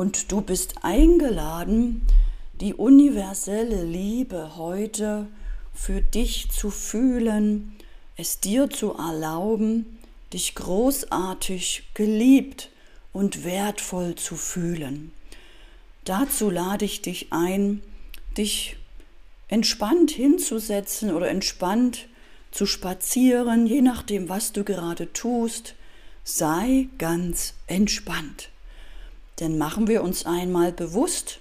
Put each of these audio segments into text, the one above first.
Und du bist eingeladen, die universelle Liebe heute für dich zu fühlen, es dir zu erlauben, dich großartig geliebt und wertvoll zu fühlen. Dazu lade ich dich ein, dich entspannt hinzusetzen oder entspannt zu spazieren, je nachdem, was du gerade tust. Sei ganz entspannt. Denn machen wir uns einmal bewusst,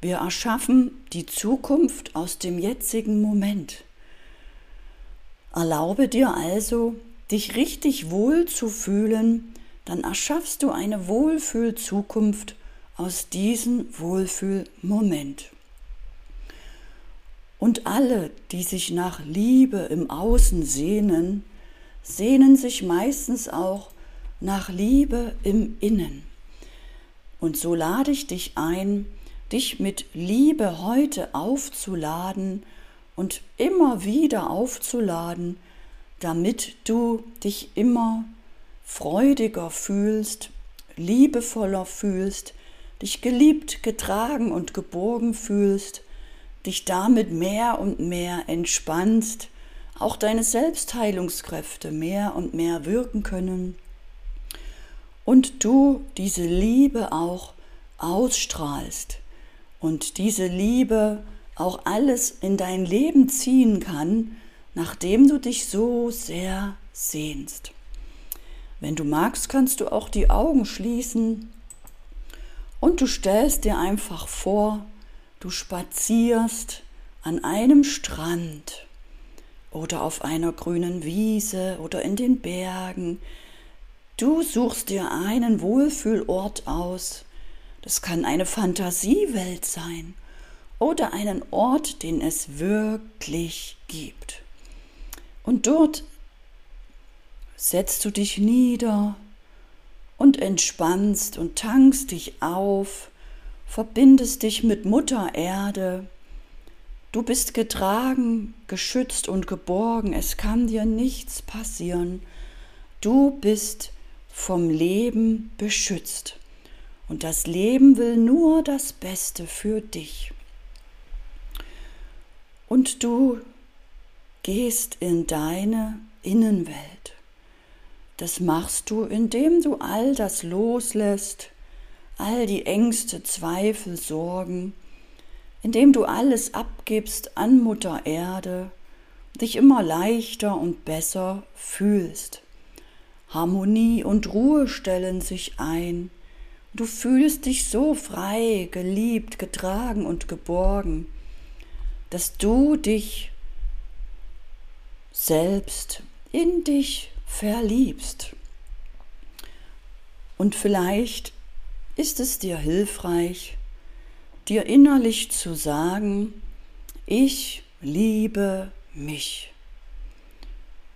wir erschaffen die Zukunft aus dem jetzigen Moment. Erlaube dir also, dich richtig wohl zu fühlen, dann erschaffst du eine Wohlfühlzukunft aus diesem Wohlfühlmoment. Und alle, die sich nach Liebe im Außen sehnen, sehnen sich meistens auch nach Liebe im Innen. Und so lade ich dich ein, dich mit Liebe heute aufzuladen und immer wieder aufzuladen, damit du dich immer freudiger fühlst, liebevoller fühlst, dich geliebt, getragen und geborgen fühlst, dich damit mehr und mehr entspannst, auch deine Selbstheilungskräfte mehr und mehr wirken können und du diese Liebe auch ausstrahlst und diese Liebe auch alles in dein Leben ziehen kann, nachdem du dich so sehr sehnst. Wenn du magst, kannst du auch die Augen schließen und du stellst dir einfach vor, du spazierst an einem Strand oder auf einer grünen Wiese oder in den Bergen. Du suchst dir einen Wohlfühlort aus. Das kann eine Fantasiewelt sein oder einen Ort, den es wirklich gibt. Und dort setzt du dich nieder und entspannst und tankst dich auf, verbindest dich mit Mutter Erde. Du bist getragen, geschützt und geborgen, es kann dir nichts passieren. Du bist vom Leben beschützt. Und das Leben will nur das Beste für dich. Und du gehst in deine Innenwelt. Das machst du, indem du all das loslässt, all die Ängste, Zweifel, Sorgen, indem du alles abgibst an Mutter Erde, dich immer leichter und besser fühlst. Harmonie und Ruhe stellen sich ein. Du fühlst dich so frei, geliebt, getragen und geborgen, dass du dich selbst in dich verliebst. Und vielleicht ist es dir hilfreich, dir innerlich zu sagen, ich liebe mich.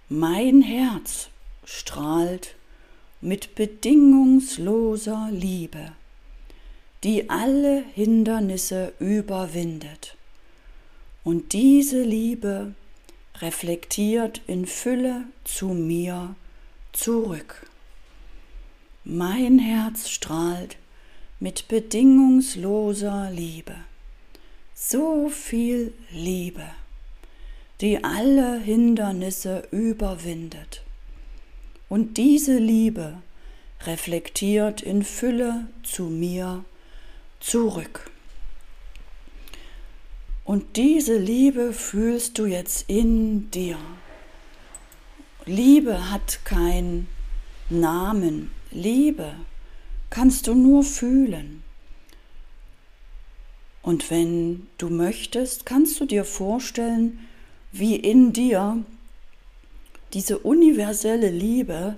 Mein Herz strahlt mit bedingungsloser Liebe, die alle Hindernisse überwindet. Und diese Liebe reflektiert in Fülle zu mir zurück. Mein Herz strahlt mit bedingungsloser Liebe. So viel Liebe, die alle Hindernisse überwindet. Und diese Liebe reflektiert in Fülle zu mir zurück. Und diese Liebe fühlst du jetzt in dir. Liebe hat keinen Namen. Liebe kannst du nur fühlen. Und wenn du möchtest, kannst du dir vorstellen, wie in dir diese universelle Liebe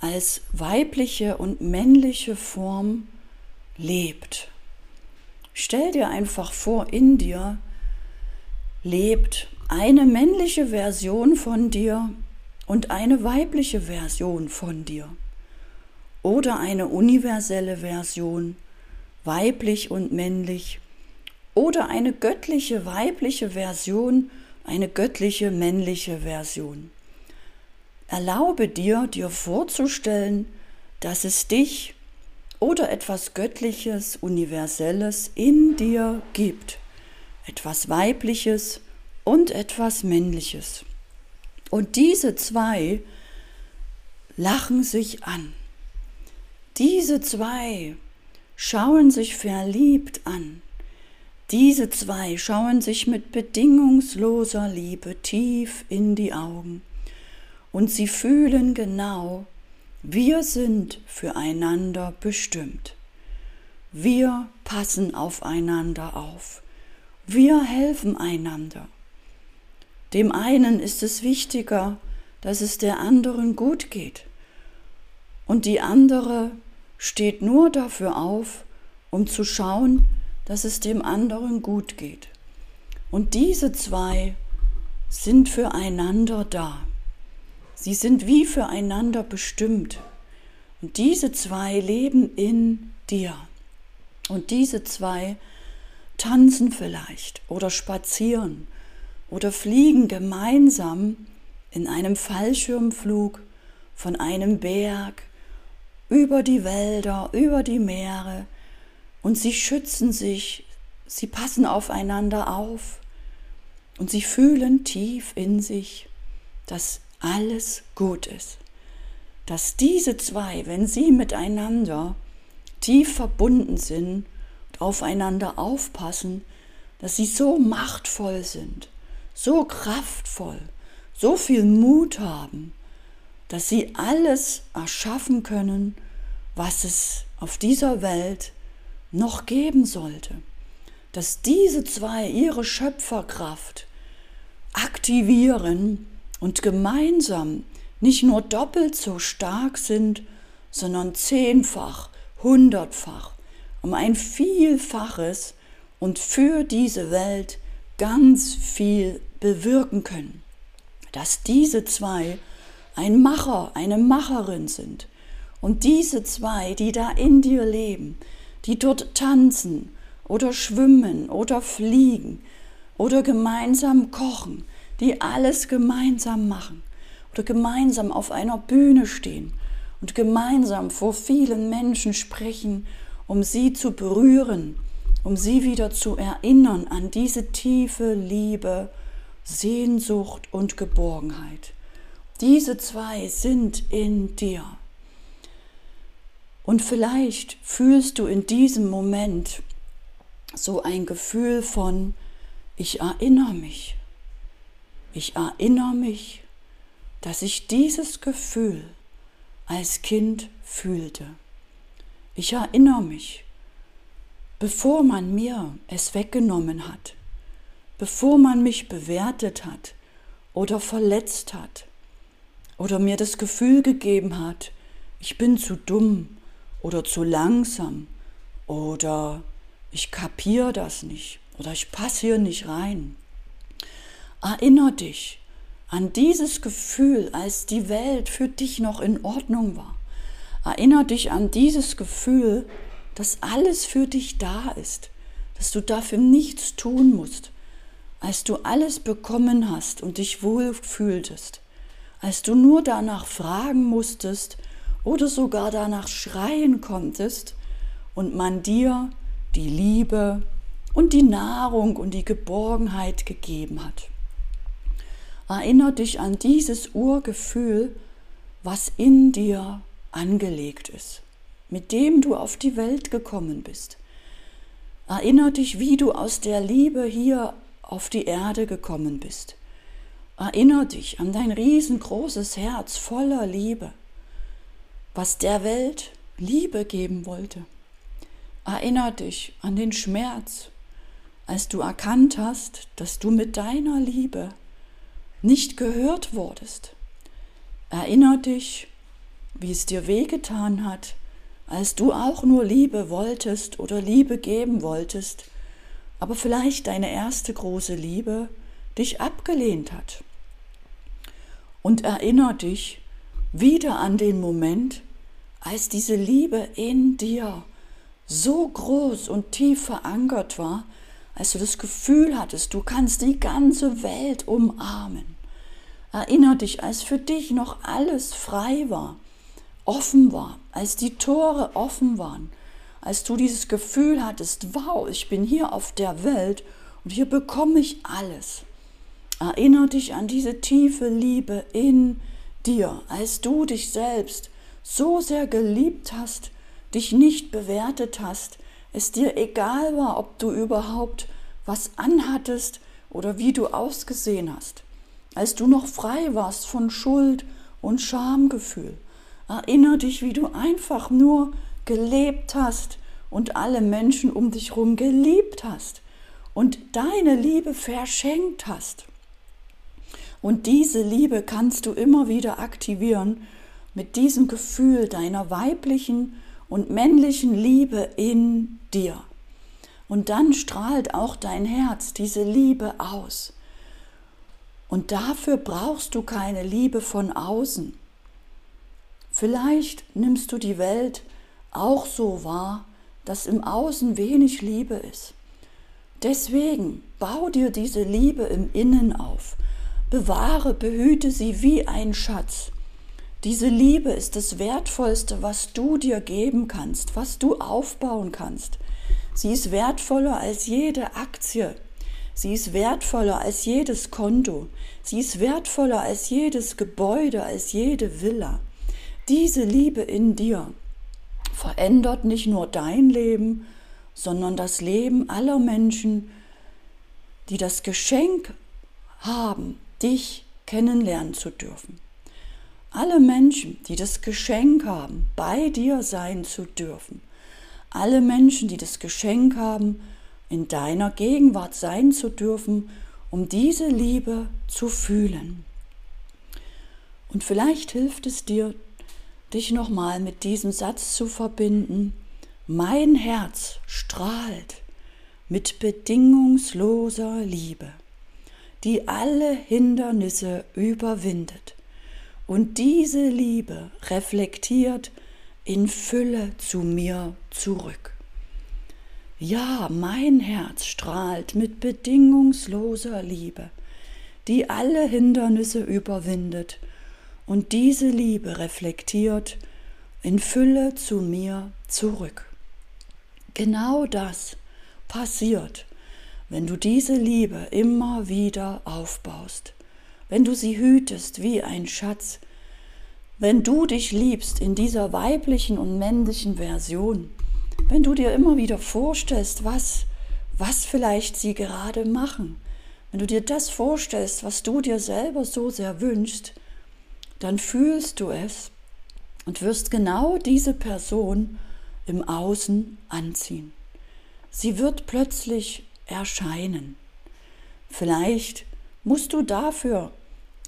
als weibliche und männliche Form lebt. Stell dir einfach vor, in dir lebt eine männliche Version von dir und eine weibliche Version von dir oder eine universelle Version, weiblich und männlich oder eine göttliche weibliche Version, eine göttliche männliche Version. Erlaube dir, dir vorzustellen, dass es dich oder etwas Göttliches, Universelles in dir gibt. Etwas Weibliches und etwas Männliches. Und diese zwei lachen sich an. Diese zwei schauen sich verliebt an. Diese zwei schauen sich mit bedingungsloser Liebe tief in die Augen und sie fühlen genau, wir sind füreinander bestimmt. Wir passen aufeinander auf. Wir helfen einander. Dem einen ist es wichtiger, dass es der anderen gut geht. Und die andere steht nur dafür auf, um zu schauen, dass es dem anderen gut geht. Und diese zwei sind füreinander da. Sie sind wie füreinander bestimmt. Und diese zwei leben in dir. Und diese zwei tanzen vielleicht oder spazieren oder fliegen gemeinsam in einem Fallschirmflug von einem Berg über die Wälder, über die Meere, und sie schützen sich, sie passen aufeinander auf und sie fühlen tief in sich, dass alles gut ist. Dass diese zwei, wenn sie miteinander tief verbunden sind und aufeinander aufpassen, dass sie so machtvoll sind, so kraftvoll, so viel Mut haben, dass sie alles erschaffen können, was es auf dieser Welt noch geben sollte, dass diese zwei ihre Schöpferkraft aktivieren und gemeinsam nicht nur doppelt so stark sind, sondern zehnfach, hundertfach, um ein Vielfaches und für diese Welt ganz viel bewirken können. Dass diese zwei ein Macher, eine Macherin sind und diese zwei, die da in dir leben, die dort tanzen oder schwimmen oder fliegen oder gemeinsam kochen, die alles gemeinsam machen oder gemeinsam auf einer Bühne stehen und gemeinsam vor vielen Menschen sprechen, um sie zu berühren, um sie wieder zu erinnern an diese tiefe Liebe, Sehnsucht und Geborgenheit. Diese zwei sind in dir. Und vielleicht fühlst du in diesem Moment so ein Gefühl von, ich erinnere mich. Ich erinnere mich, dass ich dieses Gefühl als Kind fühlte. Ich erinnere mich, bevor man mir es weggenommen hat, bevor man mich bewertet hat oder verletzt hat oder mir das Gefühl gegeben hat, ich bin zu dumm oder zu langsam oder ich kapiere das nicht oder ich passe hier nicht rein. Erinner dich an dieses Gefühl, als die Welt für dich noch in Ordnung war. Erinner dich an dieses Gefühl, dass alles für dich da ist, dass du dafür nichts tun musst, als du alles bekommen hast und dich wohl fühltest, als du nur danach fragen musstest oder sogar danach schreien konntest und man dir die Liebe und die Nahrung und die Geborgenheit gegeben hat. Erinner dich an dieses Urgefühl, was in dir angelegt ist, mit dem du auf die Welt gekommen bist. Erinner dich, wie du aus der Liebe hier auf die Erde gekommen bist. Erinner dich an dein riesengroßes Herz voller Liebe, was der Welt Liebe geben wollte. Erinner dich an den Schmerz, als du erkannt hast, dass du mit deiner Liebe nicht gehört wurdest. Erinner dich, wie es dir wehgetan hat, als du auch nur Liebe wolltest oder Liebe geben wolltest, aber vielleicht deine erste große Liebe dich abgelehnt hat. Und erinner dich wieder an den Moment, als diese Liebe in dir so groß und tief verankert war, als du das Gefühl hattest, du kannst die ganze Welt umarmen. Erinner dich, als für dich noch alles frei war, offen war, als die Tore offen waren, als du dieses Gefühl hattest, wow, ich bin hier auf der Welt und hier bekomme ich alles. Erinner dich an diese tiefe Liebe in dir, als du dich selbst so sehr geliebt hast, dich nicht bewertet hast, es dir egal war, ob du überhaupt was anhattest oder wie du ausgesehen hast, als du noch frei warst von Schuld und Schamgefühl. Erinner dich, wie du einfach nur gelebt hast und alle Menschen um dich herum geliebt hast und deine Liebe verschenkt hast. Und diese Liebe kannst du immer wieder aktivieren mit diesem Gefühl deiner weiblichen und männlichen Liebe in dir. Und dann strahlt auch dein Herz diese Liebe aus. Und dafür brauchst du keine Liebe von außen. Vielleicht nimmst du die Welt auch so wahr, dass im Außen wenig Liebe ist. Deswegen bau dir diese Liebe im Innen auf. Bewahre, behüte sie wie ein Schatz. Diese Liebe ist das Wertvollste, was du dir geben kannst, was du aufbauen kannst. Sie ist wertvoller als jede Aktie. Sie ist wertvoller als jedes Konto. Sie ist wertvoller als jedes Gebäude, als jede Villa. Diese Liebe in dir verändert nicht nur dein Leben, sondern das Leben aller Menschen, die das Geschenk haben, dich kennenlernen zu dürfen. Alle Menschen, die das Geschenk haben, bei dir sein zu dürfen. Alle Menschen, die das Geschenk haben, in deiner Gegenwart sein zu dürfen, um diese Liebe zu fühlen. Und vielleicht hilft es dir, dich nochmal mit diesem Satz zu verbinden. Mein Herz strahlt mit bedingungsloser Liebe, die alle Hindernisse überwindet und diese Liebe reflektiert in Fülle zu mir zurück. Ja, mein Herz strahlt mit bedingungsloser Liebe, die alle Hindernisse überwindet und diese Liebe reflektiert in Fülle zu mir zurück. Genau das passiert, wenn du diese Liebe immer wieder aufbaust wenn du sie hütest wie ein Schatz, wenn du dich liebst in dieser weiblichen und männlichen Version, wenn du dir immer wieder vorstellst, was, was vielleicht sie gerade machen, wenn du dir das vorstellst, was du dir selber so sehr wünschst, dann fühlst du es und wirst genau diese Person im Außen anziehen. Sie wird plötzlich erscheinen. Vielleicht musst du dafür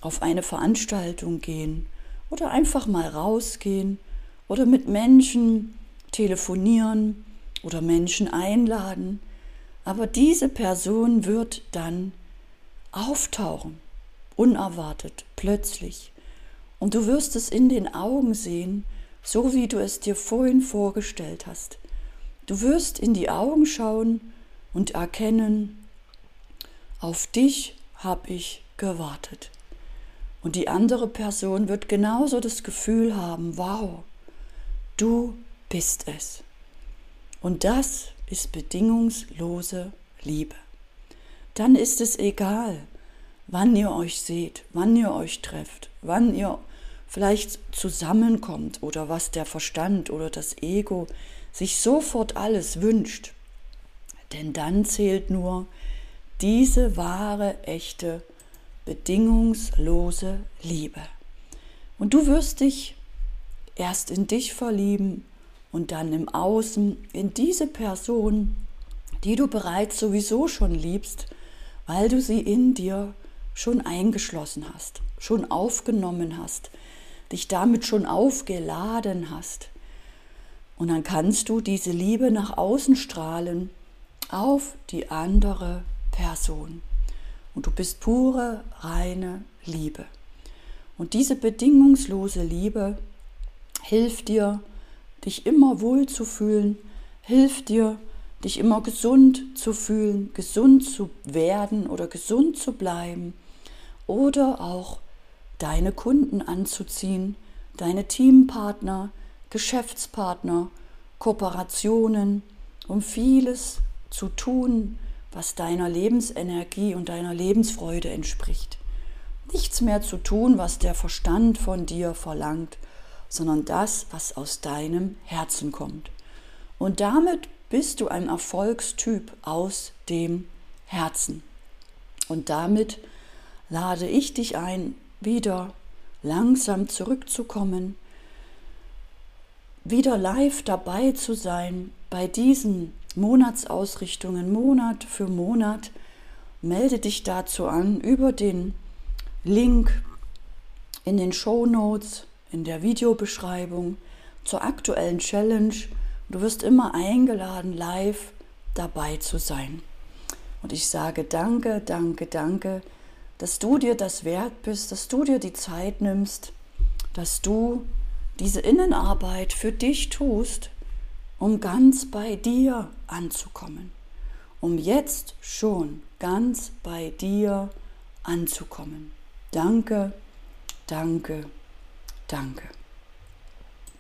auf eine Veranstaltung gehen oder einfach mal rausgehen oder mit Menschen telefonieren oder Menschen einladen. Aber diese Person wird dann auftauchen, unerwartet, plötzlich. Und du wirst es in den Augen sehen, so wie du es dir vorhin vorgestellt hast. Du wirst in die Augen schauen und erkennen, auf dich habe ich gewartet. Und die andere Person wird genauso das Gefühl haben, wow, du bist es. Und das ist bedingungslose Liebe. Dann ist es egal, wann ihr euch seht, wann ihr euch trefft, wann ihr vielleicht zusammenkommt oder was der Verstand oder das Ego sich sofort alles wünscht. Denn dann zählt nur diese wahre, echte bedingungslose Liebe. Und du wirst dich erst in dich verlieben und dann im Außen in diese Person, die du bereits sowieso schon liebst, weil du sie in dir schon eingeschlossen hast, schon aufgenommen hast, dich damit schon aufgeladen hast. Und dann kannst du diese Liebe nach außen strahlen auf die andere Person und du bist pure, reine Liebe. Und diese bedingungslose Liebe hilft dir, dich immer wohl zu fühlen, hilft dir, dich immer gesund zu fühlen, gesund zu werden oder gesund zu bleiben oder auch deine Kunden anzuziehen, deine Teampartner, Geschäftspartner, Kooperationen, um vieles zu tun, was deiner Lebensenergie und deiner Lebensfreude entspricht. Nichts mehr zu tun, was der Verstand von dir verlangt, sondern das, was aus deinem Herzen kommt. Und damit bist du ein Erfolgstyp aus dem Herzen. Und damit lade ich dich ein, wieder langsam zurückzukommen, wieder live dabei zu sein bei diesen Monatsausrichtungen, Monat für Monat. Melde dich dazu an über den Link in den Show Notes, in der Videobeschreibung zur aktuellen Challenge. Du wirst immer eingeladen, live dabei zu sein. Und ich sage danke, danke, danke, dass du dir das wert bist, dass du dir die Zeit nimmst, dass du diese Innenarbeit für dich tust, um ganz bei dir anzukommen, um jetzt schon ganz bei dir anzukommen. Danke, danke, danke.